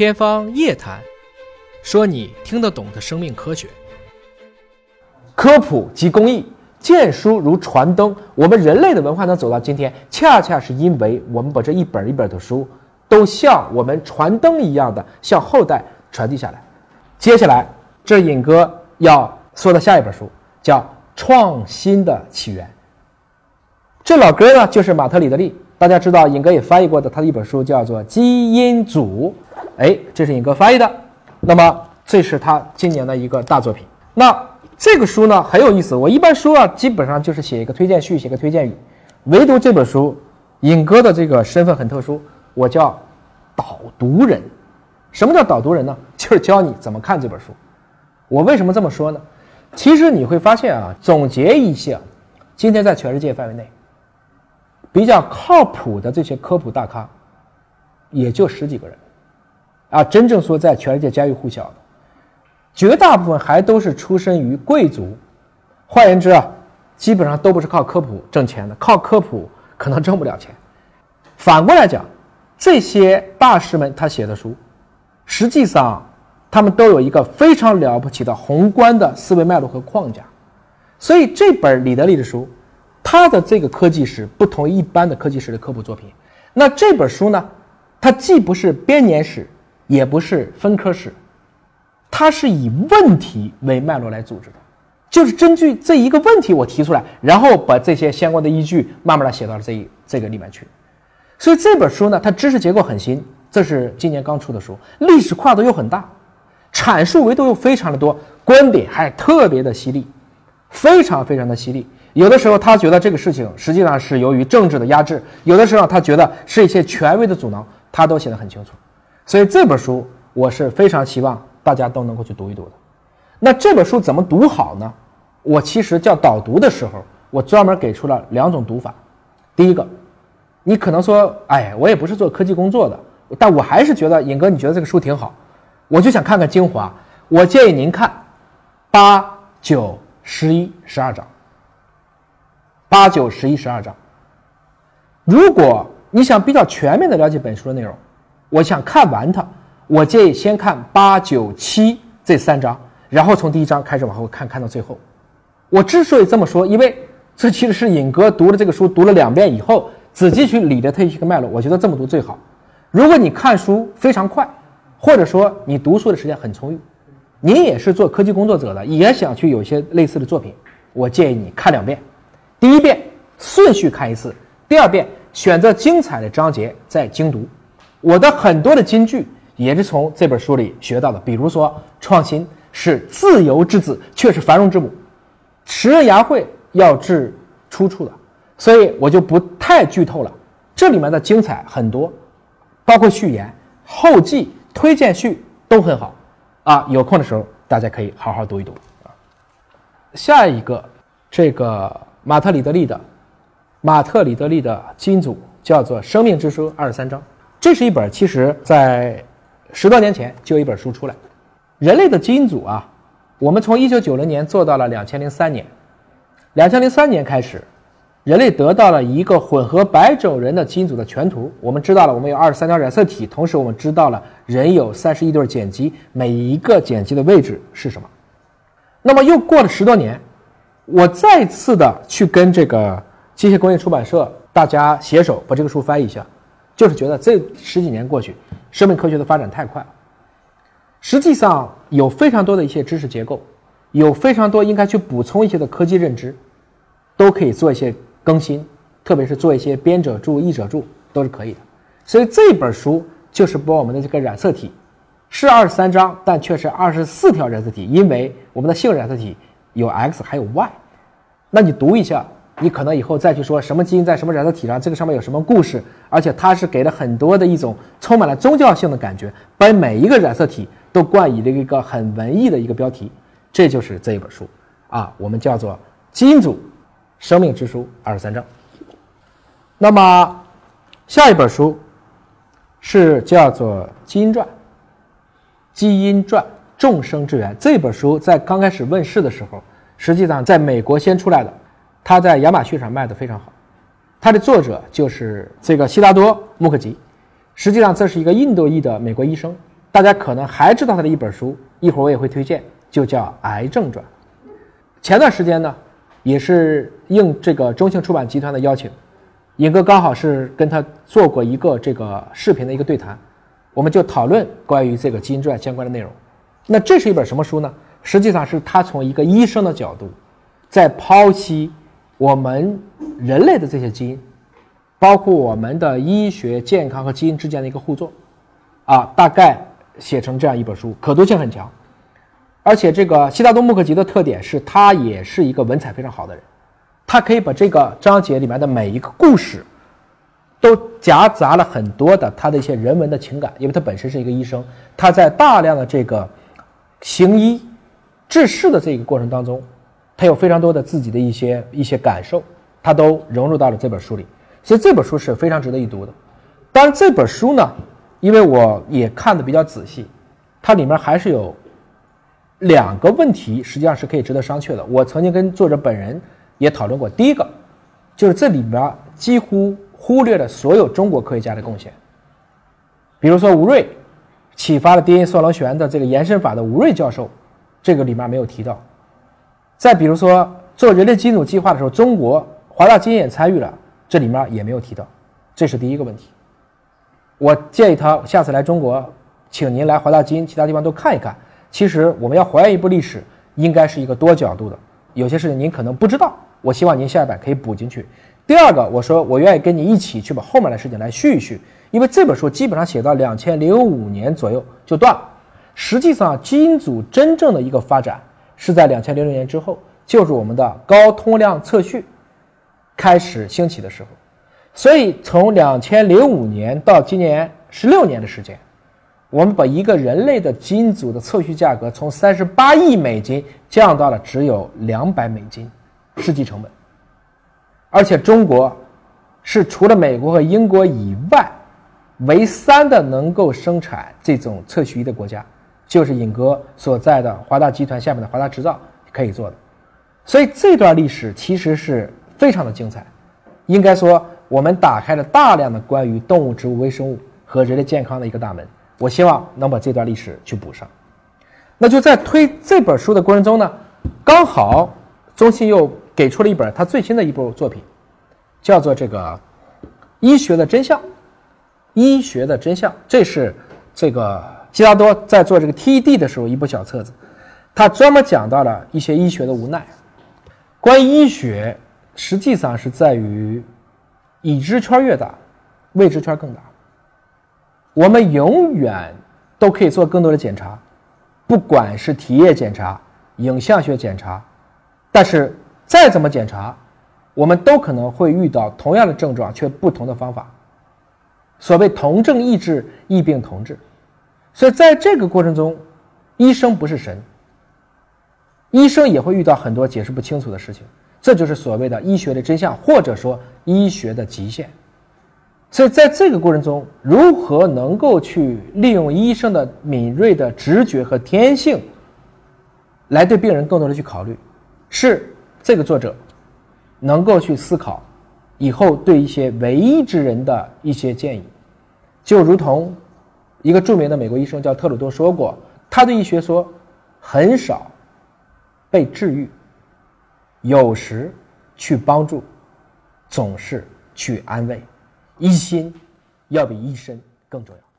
天方夜谭，说你听得懂的生命科学。科普及公益，见书如传灯。我们人类的文化能走到今天，恰恰是因为我们把这一本一本的书，都像我们传灯一样的向后代传递下来。接下来，这尹哥要说的下一本书叫《创新的起源》。这老哥呢，就是马特·里德利。大家知道，尹哥也翻译过的他的一本书叫做《基因组》。哎，这是尹哥翻译的。那么，这是他今年的一个大作品。那这个书呢很有意思。我一般书啊，基本上就是写一个推荐序，写个推荐语。唯独这本书，尹哥的这个身份很特殊，我叫导读人。什么叫导读人呢？就是教你怎么看这本书。我为什么这么说呢？其实你会发现啊，总结一下，今天在全世界范围内比较靠谱的这些科普大咖，也就十几个人啊。真正说在全世界家喻户晓的。绝大部分还都是出身于贵族，换言之啊，基本上都不是靠科普挣钱的，靠科普可能挣不了钱。反过来讲，这些大师们他写的书，实际上他们都有一个非常了不起的宏观的思维脉络和框架。所以这本李德利的书，他的这个科技史不同于一般的科技史的科普作品。那这本书呢，它既不是编年史，也不是分科室。它是以问题为脉络来组织的，就是根据这一个问题我提出来，然后把这些相关的依据慢慢的写到了这一这个里面去。所以这本书呢，它知识结构很新，这是今年刚出的书，历史跨度又很大，阐述维度又非常的多，观点还特别的犀利，非常非常的犀利。有的时候他觉得这个事情实际上是由于政治的压制，有的时候他觉得是一些权威的阻挠，他都写得很清楚。所以这本书我是非常希望。大家都能够去读一读的，那这本书怎么读好呢？我其实叫导读的时候，我专门给出了两种读法。第一个，你可能说，哎，我也不是做科技工作的，但我还是觉得尹哥，你觉得这个书挺好，我就想看看精华。我建议您看八九十一十二章，八九十一十二章。如果你想比较全面的了解本书的内容，我想看完它。我建议先看八九七这三章，然后从第一章开始往后看，看到最后。我之所以这么说，因为这其实是尹哥读了这个书，读了两遍以后，仔细去理的它一个脉络。我觉得这么读最好。如果你看书非常快，或者说你读书的时间很充裕，你也是做科技工作者的，也想去有些类似的作品，我建议你看两遍。第一遍顺序看一次，第二遍选择精彩的章节再精读。我的很多的金句。也是从这本书里学到的，比如说，创新是自由之子，却是繁荣之母。食人牙慧要治出处的，所以我就不太剧透了。这里面的精彩很多，包括序言、后记、推荐序都很好啊。有空的时候大家可以好好读一读啊。下一个，这个马特里德利的马特里德利的基因组叫做《生命之书》二十三章，这是一本其实在。十多年前就有一本书出来，《人类的基因组》啊，我们从一九九零年做到了两千零三年，两千零三年开始，人类得到了一个混合白种人的基因组的全图。我们知道了，我们有二十三条染色体，同时我们知道了人有三十一对碱基，每一个碱基的位置是什么。那么又过了十多年，我再次的去跟这个机械工业出版社大家携手把这个书翻译一下。就是觉得这十几年过去，生命科学的发展太快了。实际上有非常多的一些知识结构，有非常多应该去补充一些的科技认知，都可以做一些更新，特别是做一些编者注、译者注都是可以的。所以这本书就是把我们的这个染色体是二十三章，但却是二十四条染色体，因为我们的性染色体有 X 还有 Y。那你读一下。你可能以后再去说什么基因在什么染色体上，这个上面有什么故事，而且它是给了很多的一种充满了宗教性的感觉，把每一个染色体都冠以了一个很文艺的一个标题，这就是这一本书啊，我们叫做《基因组：生命之书》二十三章。那么下一本书是叫做《基因传》，《基因传：众生之源》这本书在刚开始问世的时候，实际上在美国先出来的。他在亚马逊上卖的非常好，他的作者就是这个悉达多·穆克吉。实际上，这是一个印度裔的美国医生，大家可能还知道他的一本书，一会儿我也会推荐，就叫《癌症传》。前段时间呢，也是应这个中信出版集团的邀请，尹哥刚好是跟他做过一个这个视频的一个对谈，我们就讨论关于这个《基因传》相关的内容。那这是一本什么书呢？实际上是他从一个医生的角度，在剖析我们人类的这些基因，包括我们的医学、健康和基因之间的一个互作，啊，大概写成这样一本书，可读性很强。而且这个悉达多·穆克吉的特点是他也是一个文采非常好的人，他可以把这个章节里面的每一个故事，都夹杂了很多的他的一些人文的情感，因为他本身是一个医生，他在大量的这个行医、治世的这个过程当中，他有非常多的自己的一些一些感受，他都融入到了这本书里，所以这本书是非常值得一读的。当然，这本书呢，因为我也看的比较仔细，它里面还是有。两个问题实际上是可以值得商榷的。我曾经跟作者本人也讨论过。第一个，就是这里边几乎忽略了所有中国科学家的贡献。比如说吴瑞，启发了 DNA 双螺旋的这个延伸法的吴瑞教授，这个里面没有提到。再比如说做人类基因组计划的时候，中国华大基因也参与了，这里面也没有提到。这是第一个问题。我建议他下次来中国，请您来华大基因其他地方都看一看。其实我们要还原一部历史，应该是一个多角度的。有些事情您可能不知道，我希望您下一版可以补进去。第二个，我说我愿意跟你一起去把后面的事情来续一续，因为这本书基本上写到两千零五年左右就断了。实际上，基因组真正的一个发展是在两千零六年之后，就是我们的高通量测序开始兴起的时候。所以从两千零五年到今年十六年的时间。我们把一个人类的基因组的测序价格从三十八亿美金降到了只有两百美金，实际成本。而且中国是除了美国和英国以外，唯三的能够生产这种测序仪的国家，就是尹哥所在的华大集团下面的华大制造可以做的。所以这段历史其实是非常的精彩，应该说我们打开了大量的关于动物、植物、微生物和人类健康的一个大门。我希望能把这段历史去补上。那就在推这本书的过程中呢，刚好中信又给出了一本他最新的一部作品，叫做《这个医学的真相》。医学的真相，这是这个基拉多在做这个 TED 的时候一部小册子，他专门讲到了一些医学的无奈。关于医学，实际上是在于已知圈越大，未知圈更大。我们永远都可以做更多的检查，不管是体液检查、影像学检查，但是再怎么检查，我们都可能会遇到同样的症状，却不同的方法。所谓同症异治，异病同治，所以在这个过程中，医生不是神，医生也会遇到很多解释不清楚的事情，这就是所谓的医学的真相，或者说医学的极限。所以，在这个过程中，如何能够去利用医生的敏锐的直觉和天性，来对病人更多的去考虑，是这个作者能够去思考以后对一些唯医之人的一些建议。就如同一个著名的美国医生叫特鲁多说过，他对医学说：很少被治愈，有时去帮助，总是去安慰。一心要比一身更重要。